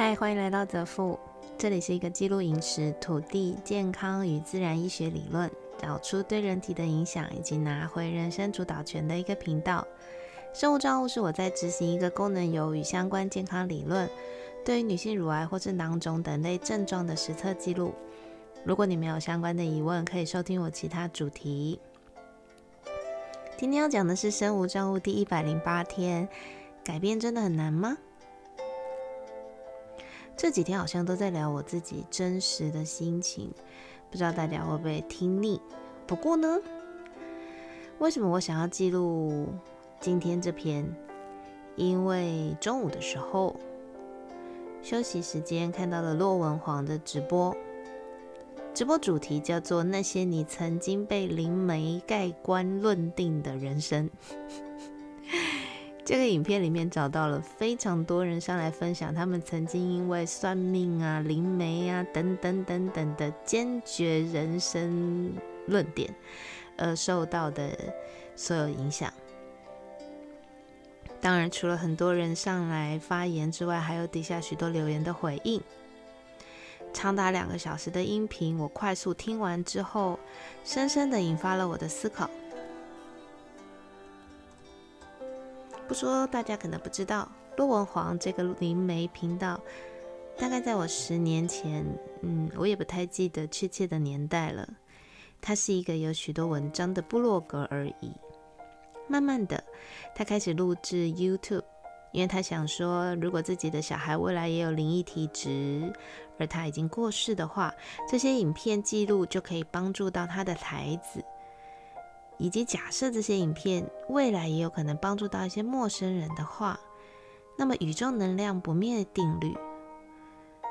嗨，欢迎来到泽富，这里是一个记录饮食、土地、健康与自然医学理论，找出对人体的影响，以及拿回人生主导权的一个频道。生物账户是我在执行一个功能油与相关健康理论，对于女性乳癌或是囊肿等类症状的实测记录。如果你没有相关的疑问，可以收听我其他主题。今天要讲的是生物账户第一百零八天，改变真的很难吗？这几天好像都在聊我自己真实的心情，不知道大家会不会听腻？不过呢，为什么我想要记录今天这篇？因为中午的时候休息时间看到了骆文煌的直播，直播主题叫做“那些你曾经被灵媒盖棺论定的人生”。这个影片里面找到了非常多人上来分享，他们曾经因为算命啊、灵媒啊等等等等的坚决人生论点而受到的所有影响。当然，除了很多人上来发言之外，还有底下许多留言的回应。长达两个小时的音频，我快速听完之后，深深的引发了我的思考。不说，大家可能不知道，骆文煌这个灵媒频道，大概在我十年前，嗯，我也不太记得确切的年代了。它是一个有许多文章的部落格而已。慢慢的，他开始录制 YouTube，因为他想说，如果自己的小孩未来也有灵异体质，而他已经过世的话，这些影片记录就可以帮助到他的孩子。以及假设这些影片未来也有可能帮助到一些陌生人的话，那么宇宙能量不灭定律，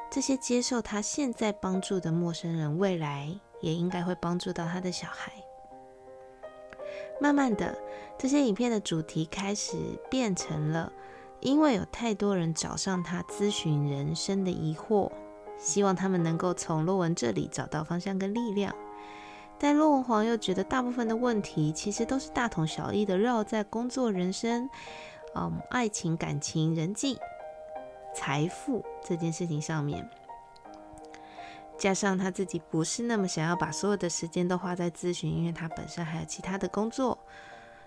这些接受他现在帮助的陌生人，未来也应该会帮助到他的小孩。慢慢的，这些影片的主题开始变成了，因为有太多人找上他咨询人生的疑惑，希望他们能够从洛文这里找到方向跟力量。但骆文皇又觉得，大部分的问题其实都是大同小异的，绕在工作、人生、嗯、爱情、感情、人际、财富这件事情上面。加上他自己不是那么想要把所有的时间都花在咨询，因为他本身还有其他的工作，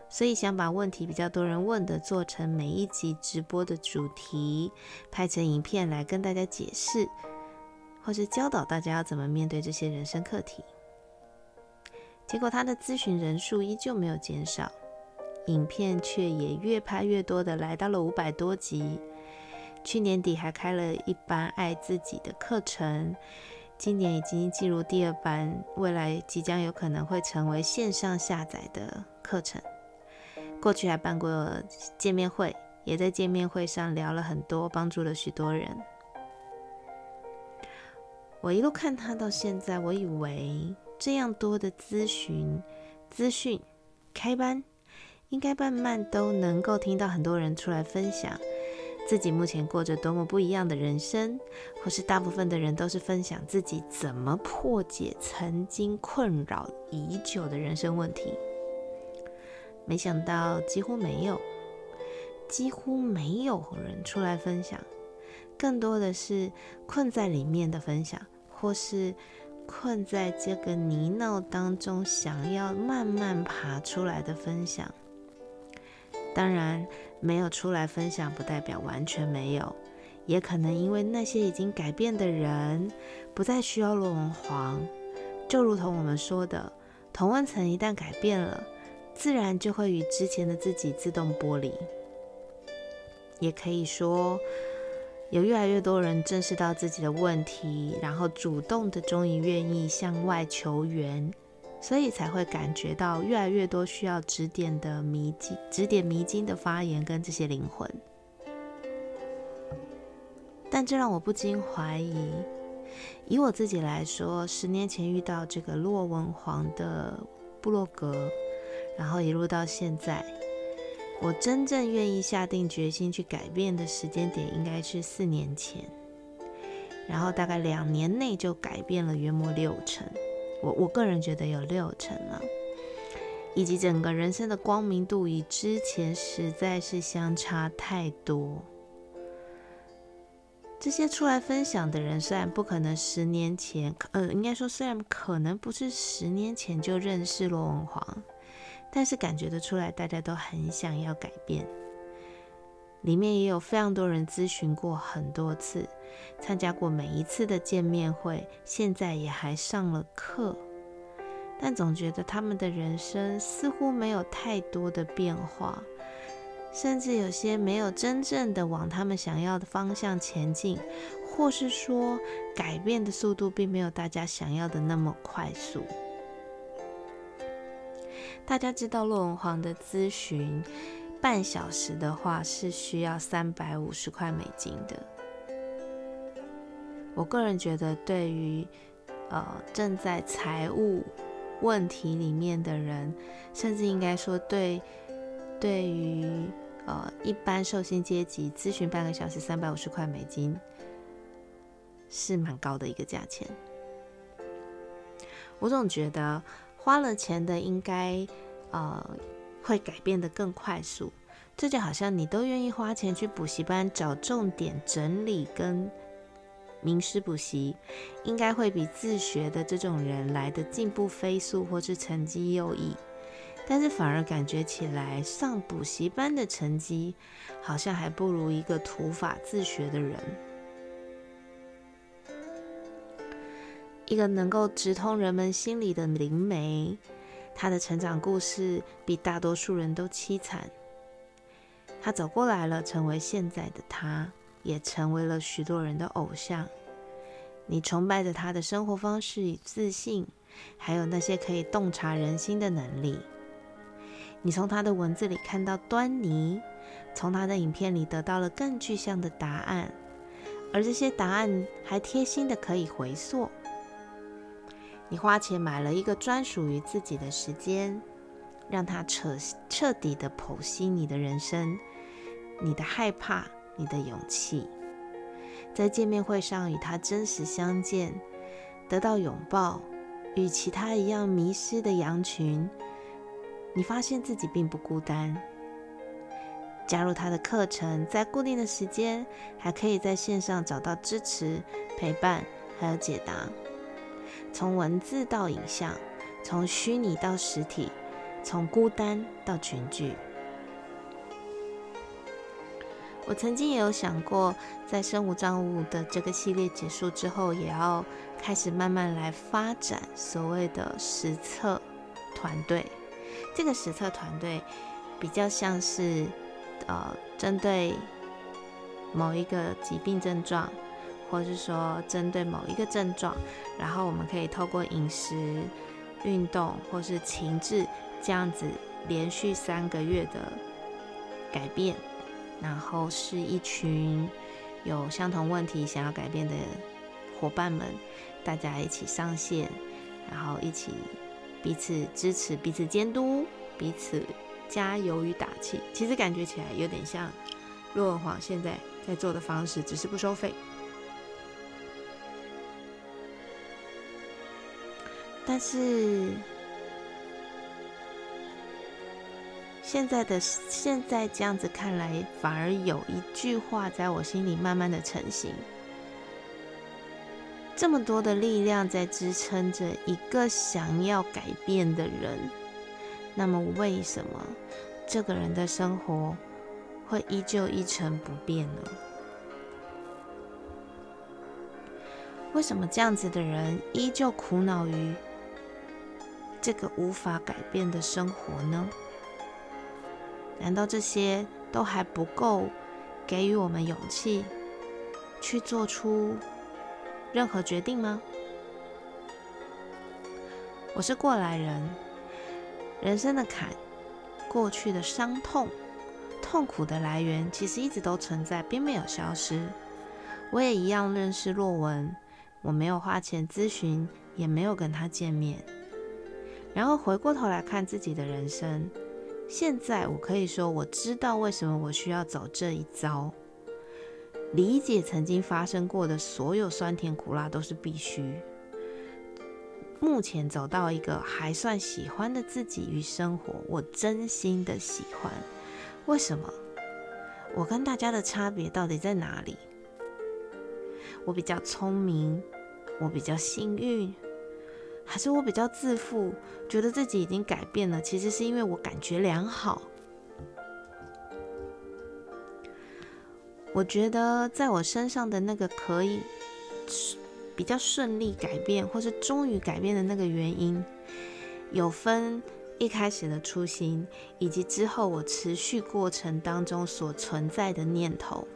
所以想把问题比较多人问的做成每一集直播的主题，拍成影片来跟大家解释，或是教导大家要怎么面对这些人生课题。结果他的咨询人数依旧没有减少，影片却也越拍越多的来到了五百多集。去年底还开了一班爱自己的课程，今年已经进入第二班，未来即将有可能会成为线上下载的课程。过去还办过见面会，也在见面会上聊了很多，帮助了许多人。我一路看他到现在，我以为。这样多的咨询、资讯、开班，应该慢慢都能够听到很多人出来分享自己目前过着多么不一样的人生，或是大部分的人都是分享自己怎么破解曾经困扰已久的人生问题。没想到几乎没有，几乎没有人出来分享，更多的是困在里面的分享，或是。困在这个泥淖当中，想要慢慢爬出来的分享，当然没有出来分享，不代表完全没有，也可能因为那些已经改变的人不再需要罗文黄，就如同我们说的，同温层一旦改变了，自然就会与之前的自己自动剥离，也可以说。有越来越多人正视到自己的问题，然后主动的终于愿意向外求援，所以才会感觉到越来越多需要指点的迷津、指点迷津的发言跟这些灵魂。但这让我不禁怀疑，以我自己来说，十年前遇到这个洛文皇的布洛格，然后一路到现在。我真正愿意下定决心去改变的时间点，应该是四年前，然后大概两年内就改变了约莫六成。我我个人觉得有六成了，以及整个人生的光明度与之前实在是相差太多。这些出来分享的人，虽然不可能十年前，呃，应该说虽然可能不是十年前就认识罗文煌，但是感觉得出来，大家都很想要改变。里面也有非常多人咨询过很多次，参加过每一次的见面会，现在也还上了课，但总觉得他们的人生似乎没有太多的变化。甚至有些没有真正的往他们想要的方向前进，或是说改变的速度并没有大家想要的那么快速。大家知道洛文煌的咨询半小时的话是需要三百五十块美金的。我个人觉得，对于呃正在财务问题里面的人，甚至应该说对。对于呃一般寿星阶级，咨询半个小时三百五十块美金，是蛮高的一个价钱。我总觉得花了钱的应该呃会改变的更快速。这就好像你都愿意花钱去补习班找重点整理跟名师补习，应该会比自学的这种人来的进步飞速，或是成绩优异。但是反而感觉起来，上补习班的成绩好像还不如一个土法自学的人。一个能够直通人们心里的灵媒，他的成长故事比大多数人都凄惨。他走过来了，成为现在的他，也成为了许多人的偶像。你崇拜着他的生活方式与自信，还有那些可以洞察人心的能力。你从他的文字里看到端倪，从他的影片里得到了更具象的答案，而这些答案还贴心的可以回溯。你花钱买了一个专属于自己的时间，让他彻彻底的剖析你的人生，你的害怕，你的勇气，在见面会上与他真实相见，得到拥抱，与其他一样迷失的羊群。你发现自己并不孤单，加入他的课程，在固定的时间，还可以在线上找到支持、陪伴，还有解答。从文字到影像，从虚拟到实体，从孤单到群聚。我曾经也有想过，在生无障物的这个系列结束之后，也要开始慢慢来发展所谓的实测团队。这个实测团队比较像是，呃，针对某一个疾病症状，或是说针对某一个症状，然后我们可以透过饮食、运动或是情志这样子连续三个月的改变，然后是一群有相同问题想要改变的伙伴们，大家一起上线，然后一起。彼此支持，彼此监督，彼此加油与打气。其实感觉起来有点像骆文煌现在在做的方式，只是不收费。但是现在的现在这样子看来，反而有一句话在我心里慢慢的成型。这么多的力量在支撑着一个想要改变的人，那么为什么这个人的生活会依旧一成不变呢？为什么这样子的人依旧苦恼于这个无法改变的生活呢？难道这些都还不够给予我们勇气去做出？任何决定吗？我是过来人，人生的坎，过去的伤痛，痛苦的来源其实一直都存在，并没有消失。我也一样认识洛文，我没有花钱咨询，也没有跟他见面。然后回过头来看自己的人生，现在我可以说，我知道为什么我需要走这一遭。理解曾经发生过的所有酸甜苦辣都是必须。目前走到一个还算喜欢的自己与生活，我真心的喜欢。为什么？我跟大家的差别到底在哪里？我比较聪明，我比较幸运，还是我比较自负，觉得自己已经改变了？其实是因为我感觉良好。我觉得在我身上的那个可以比较顺利改变，或是终于改变的那个原因，有分一开始的初心，以及之后我持续过程当中所存在的念头。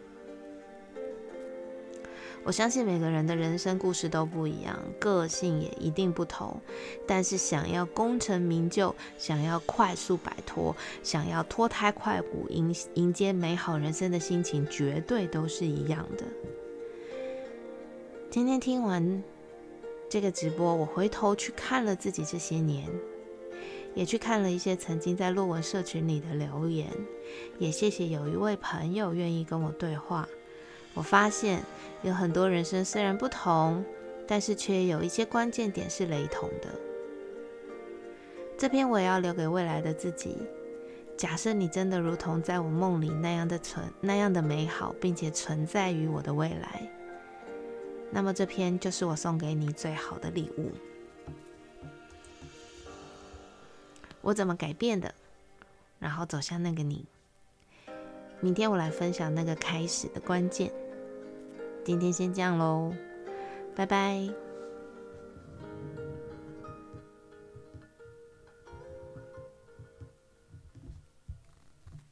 我相信每个人的人生故事都不一样，个性也一定不同。但是想要功成名就，想要快速摆脱，想要脱胎换骨，迎迎接美好人生的心情，绝对都是一样的。今天听完这个直播，我回头去看了自己这些年，也去看了一些曾经在论文社群里的留言，也谢谢有一位朋友愿意跟我对话。我发现有很多人生虽然不同，但是却有一些关键点是雷同的。这篇我也要留给未来的自己。假设你真的如同在我梦里那样的存那样的美好，并且存在于我的未来，那么这篇就是我送给你最好的礼物。我怎么改变的？然后走向那个你。明天我来分享那个开始的关键。今天先这样喽，拜拜。